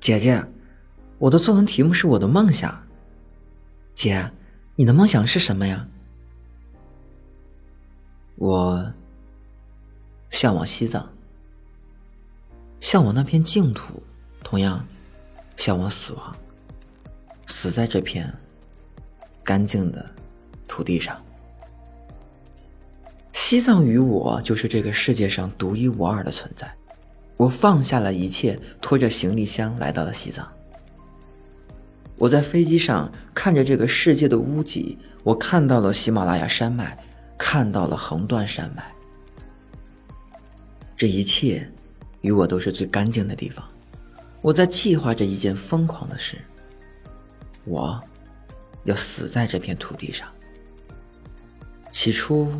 姐姐，我的作文题目是我的梦想。姐，你的梦想是什么呀？我向往西藏，向往那片净土，同样向往死亡，死在这片干净的土地上。西藏与我就是这个世界上独一无二的存在。我放下了一切，拖着行李箱来到了西藏。我在飞机上看着这个世界的屋脊，我看到了喜马拉雅山脉，看到了横断山脉。这一切与我都是最干净的地方。我在计划着一件疯狂的事，我要死在这片土地上。起初，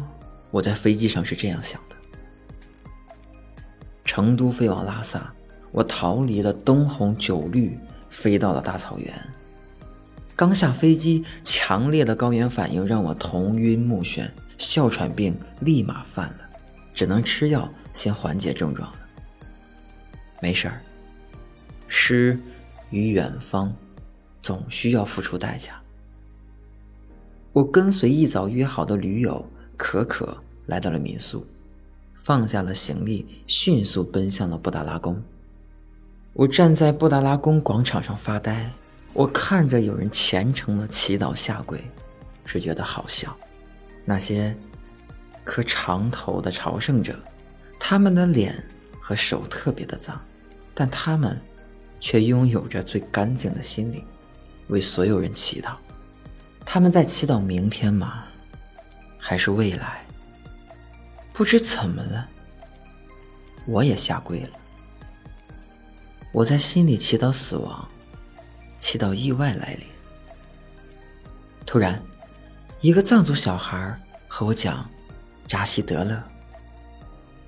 我在飞机上是这样想的。成都飞往拉萨，我逃离了灯红酒绿，飞到了大草原。刚下飞机，强烈的高原反应让我头晕目眩，哮喘病立马犯了，只能吃药先缓解症状了。没事儿，诗与远方总需要付出代价。我跟随一早约好的驴友可可来到了民宿。放下了行李，迅速奔向了布达拉宫。我站在布达拉宫广场上发呆，我看着有人虔诚的祈祷下跪，只觉得好笑。那些磕长头的朝圣者，他们的脸和手特别的脏，但他们却拥有着最干净的心灵，为所有人祈祷。他们在祈祷明天吗？还是未来？不知怎么了，我也下跪了。我在心里祈祷死亡，祈祷意外来临。突然，一个藏族小孩和我讲：“扎西德勒。”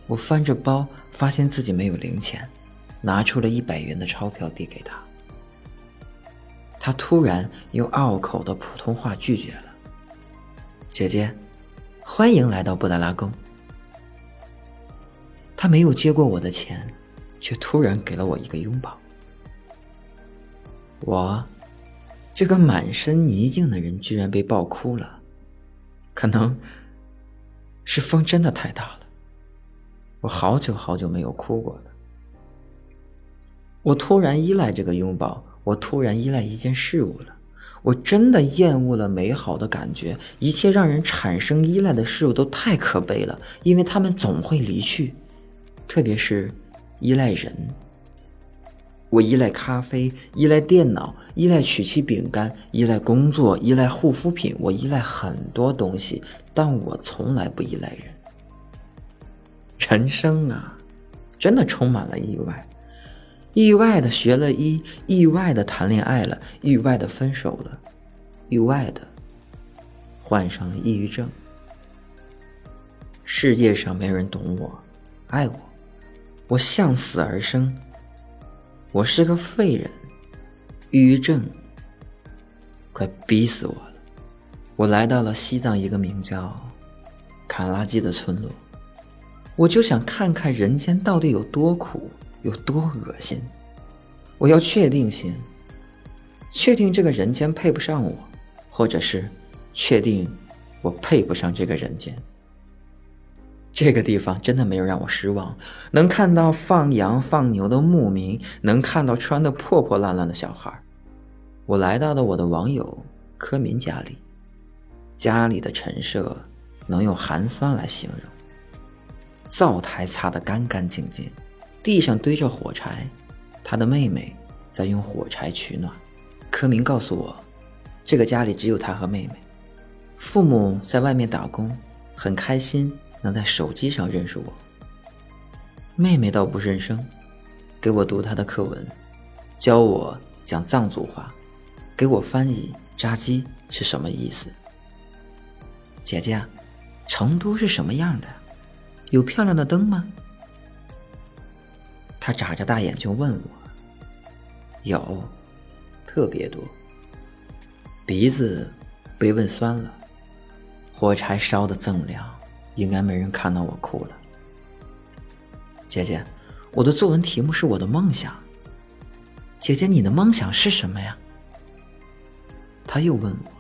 我翻着包，发现自己没有零钱，拿出了一百元的钞票递给他。他突然用拗口的普通话拒绝了：“姐姐，欢迎来到布达拉宫。”他没有接过我的钱，却突然给了我一个拥抱。我，这个满身泥泞的人，居然被抱哭了。可能是风真的太大了，我好久好久没有哭过了。我突然依赖这个拥抱，我突然依赖一件事物了。我真的厌恶了美好的感觉，一切让人产生依赖的事物都太可悲了，因为他们总会离去。特别是依赖人，我依赖咖啡，依赖电脑，依赖曲奇饼干，依赖工作，依赖护肤品，我依赖很多东西，但我从来不依赖人。人生啊，真的充满了意外，意外的学了医，意外的谈恋爱了，意外的分手了，意外的患上了抑郁症。世界上没人懂我，爱我。我向死而生，我是个废人，抑郁症快逼死我了。我来到了西藏一个名叫卡拉基的村落，我就想看看人间到底有多苦，有多恶心。我要确定性，确定这个人间配不上我，或者是确定我配不上这个人间。这个地方真的没有让我失望，能看到放羊放牛的牧民，能看到穿的破破烂烂的小孩。我来到了我的网友柯民家里，家里的陈设能用寒酸来形容。灶台擦得干干净净，地上堆着火柴，他的妹妹在用火柴取暖。柯明告诉我，这个家里只有他和妹妹，父母在外面打工，很开心。能在手机上认识我，妹妹倒不认生，给我读她的课文，教我讲藏族话，给我翻译“扎鸡”是什么意思。姐姐，成都是什么样的？有漂亮的灯吗？她眨着大眼睛问我。有，特别多。鼻子被问酸了，火柴烧的锃亮。应该没人看到我哭了，姐姐，我的作文题目是我的梦想。姐姐，你的梦想是什么呀？”他又问我：“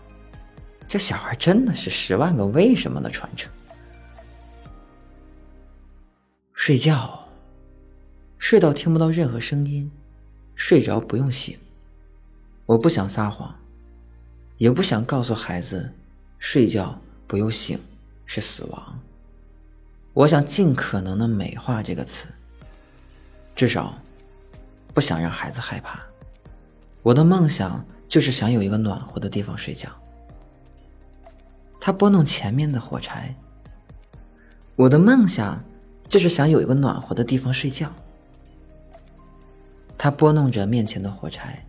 这小孩真的是十万个为什么的传承？”睡觉，睡到听不到任何声音，睡着不用醒。我不想撒谎，也不想告诉孩子，睡觉不用醒是死亡。我想尽可能的美化这个词，至少不想让孩子害怕。我的梦想。就是想有一个暖和的地方睡觉。他拨弄前面的火柴。我的梦想就是想有一个暖和的地方睡觉。他拨弄着面前的火柴，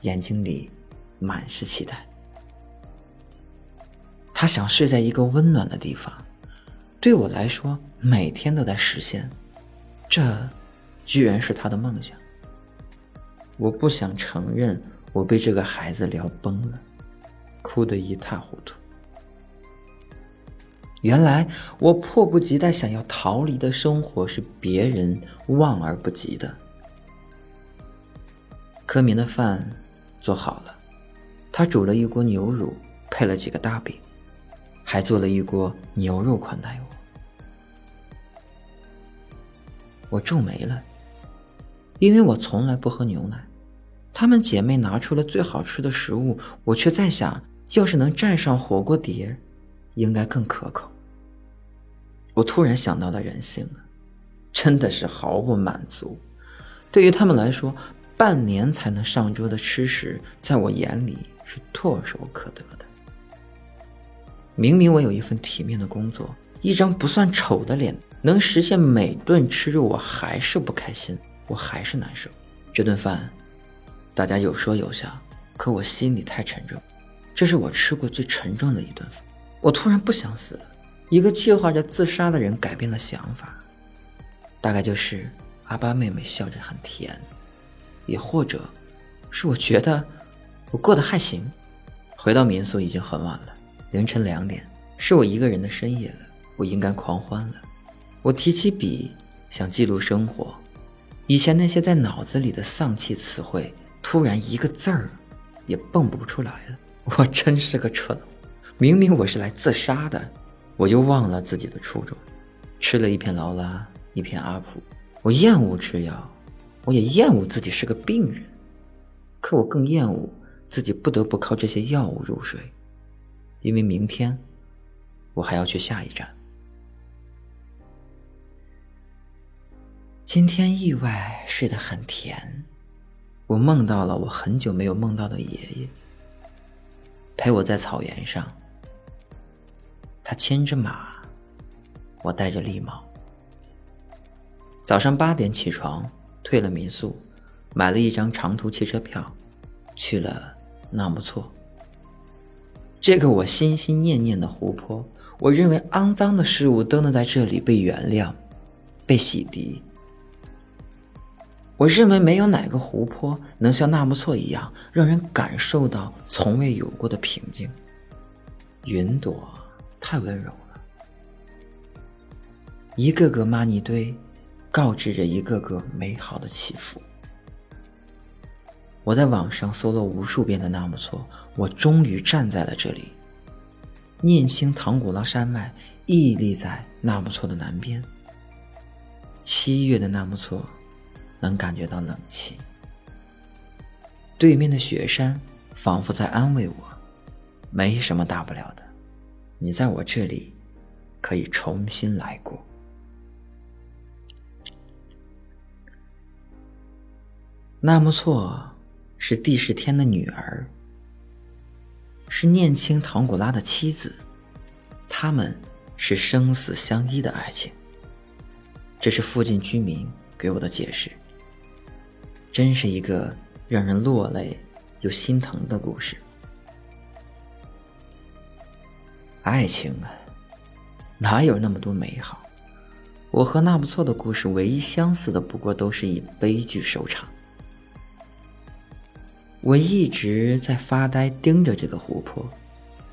眼睛里满是期待。他想睡在一个温暖的地方，对我来说，每天都在实现。这，居然是他的梦想。我不想承认。我被这个孩子聊崩了，哭得一塌糊涂。原来我迫不及待想要逃离的生活是别人望而不及的。柯明的饭做好了，他煮了一锅牛乳，配了几个大饼，还做了一锅牛肉款待我。我皱眉了，因为我从来不喝牛奶。她们姐妹拿出了最好吃的食物，我却在想，要是能蘸上火锅碟，应该更可口。我突然想到了人性啊，真的是毫不满足。对于他们来说，半年才能上桌的吃食，在我眼里是唾手可得的。明明我有一份体面的工作，一张不算丑的脸，能实现每顿吃肉，我还是不开心，我还是难受。这顿饭。大家有说有笑，可我心里太沉重。这是我吃过最沉重的一顿饭。我突然不想死了。一个计划着自杀的人改变了想法，大概就是阿巴妹妹笑着很甜，也或者是我觉得我过得还行。回到民宿已经很晚了，凌晨两点，是我一个人的深夜了。我应该狂欢了。我提起笔想记录生活，以前那些在脑子里的丧气词汇。突然一个字儿也蹦不出来了，我真是个蠢货！明明我是来自杀的，我又忘了自己的初衷。吃了一片劳拉，一片阿普。我厌恶吃药，我也厌恶自己是个病人。可我更厌恶自己不得不靠这些药物入睡，因为明天我还要去下一站。今天意外睡得很甜。我梦到了我很久没有梦到的爷爷，陪我在草原上。他牵着马，我戴着笠帽。早上八点起床，退了民宿，买了一张长途汽车票，去了纳木错。这个我心心念念的湖泊，我认为肮脏的事物都能在这里被原谅，被洗涤。我认为没有哪个湖泊能像纳木错一样，让人感受到从未有过的平静。云朵太温柔了，一个个玛尼堆，告知着一个个美好的祈福。我在网上搜了无数遍的纳木错，我终于站在了这里。念青唐古拉山脉屹立在纳木错的南边。七月的纳木错。能感觉到冷气，对面的雪山仿佛在安慰我，没什么大不了的，你在我这里可以重新来过。纳木错是帝释天的女儿，是念青唐古拉的妻子，他们是生死相依的爱情。这是附近居民给我的解释。真是一个让人落泪又心疼的故事。爱情啊，哪有那么多美好？我和那不错的故事唯一相似的，不过都是以悲剧收场。我一直在发呆，盯着这个湖泊，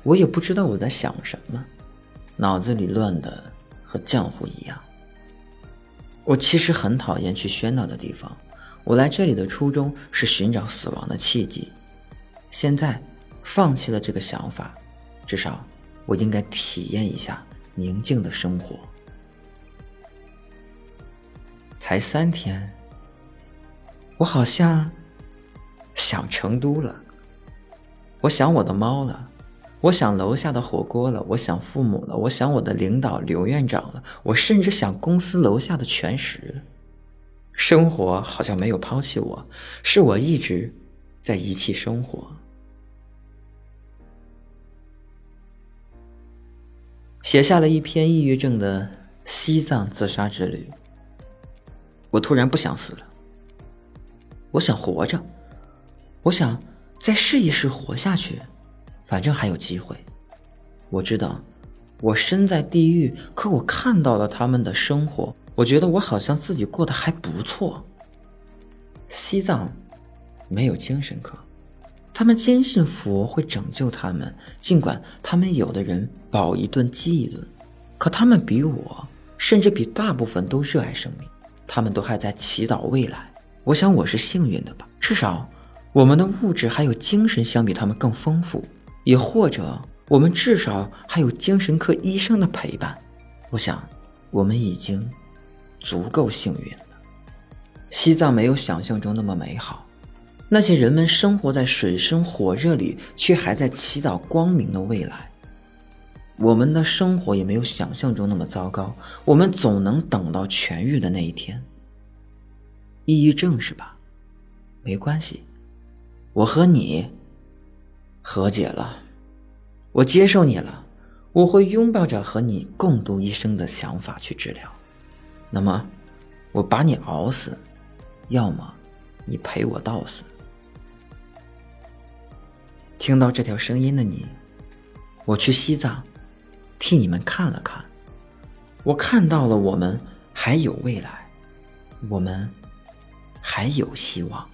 我也不知道我在想什么，脑子里乱的和浆糊一样。我其实很讨厌去喧闹的地方。我来这里的初衷是寻找死亡的契机，现在放弃了这个想法，至少我应该体验一下宁静的生活。才三天，我好像想成都了，我想我的猫了。我想楼下的火锅了，我想父母了，我想我的领导刘院长了，我甚至想公司楼下的全食。生活好像没有抛弃我，是我一直在遗弃生活。写下了一篇抑郁症的西藏自杀之旅。我突然不想死了，我想活着，我想再试一试活下去。反正还有机会，我知道，我身在地狱，可我看到了他们的生活，我觉得我好像自己过得还不错。西藏没有精神科，他们坚信佛会拯救他们，尽管他们有的人饱一顿饥一顿，可他们比我，甚至比大部分都热爱生命，他们都还在祈祷未来。我想我是幸运的吧，至少我们的物质还有精神相比他们更丰富。也或者，我们至少还有精神科医生的陪伴。我想，我们已经足够幸运了。西藏没有想象中那么美好，那些人们生活在水深火热里，却还在祈祷光明的未来。我们的生活也没有想象中那么糟糕，我们总能等到痊愈的那一天。抑郁症是吧？没关系，我和你。和解了，我接受你了，我会拥抱着和你共度一生的想法去治疗。那么，我把你熬死，要么你陪我到死。听到这条声音的你，我去西藏，替你们看了看，我看到了我们还有未来，我们还有希望。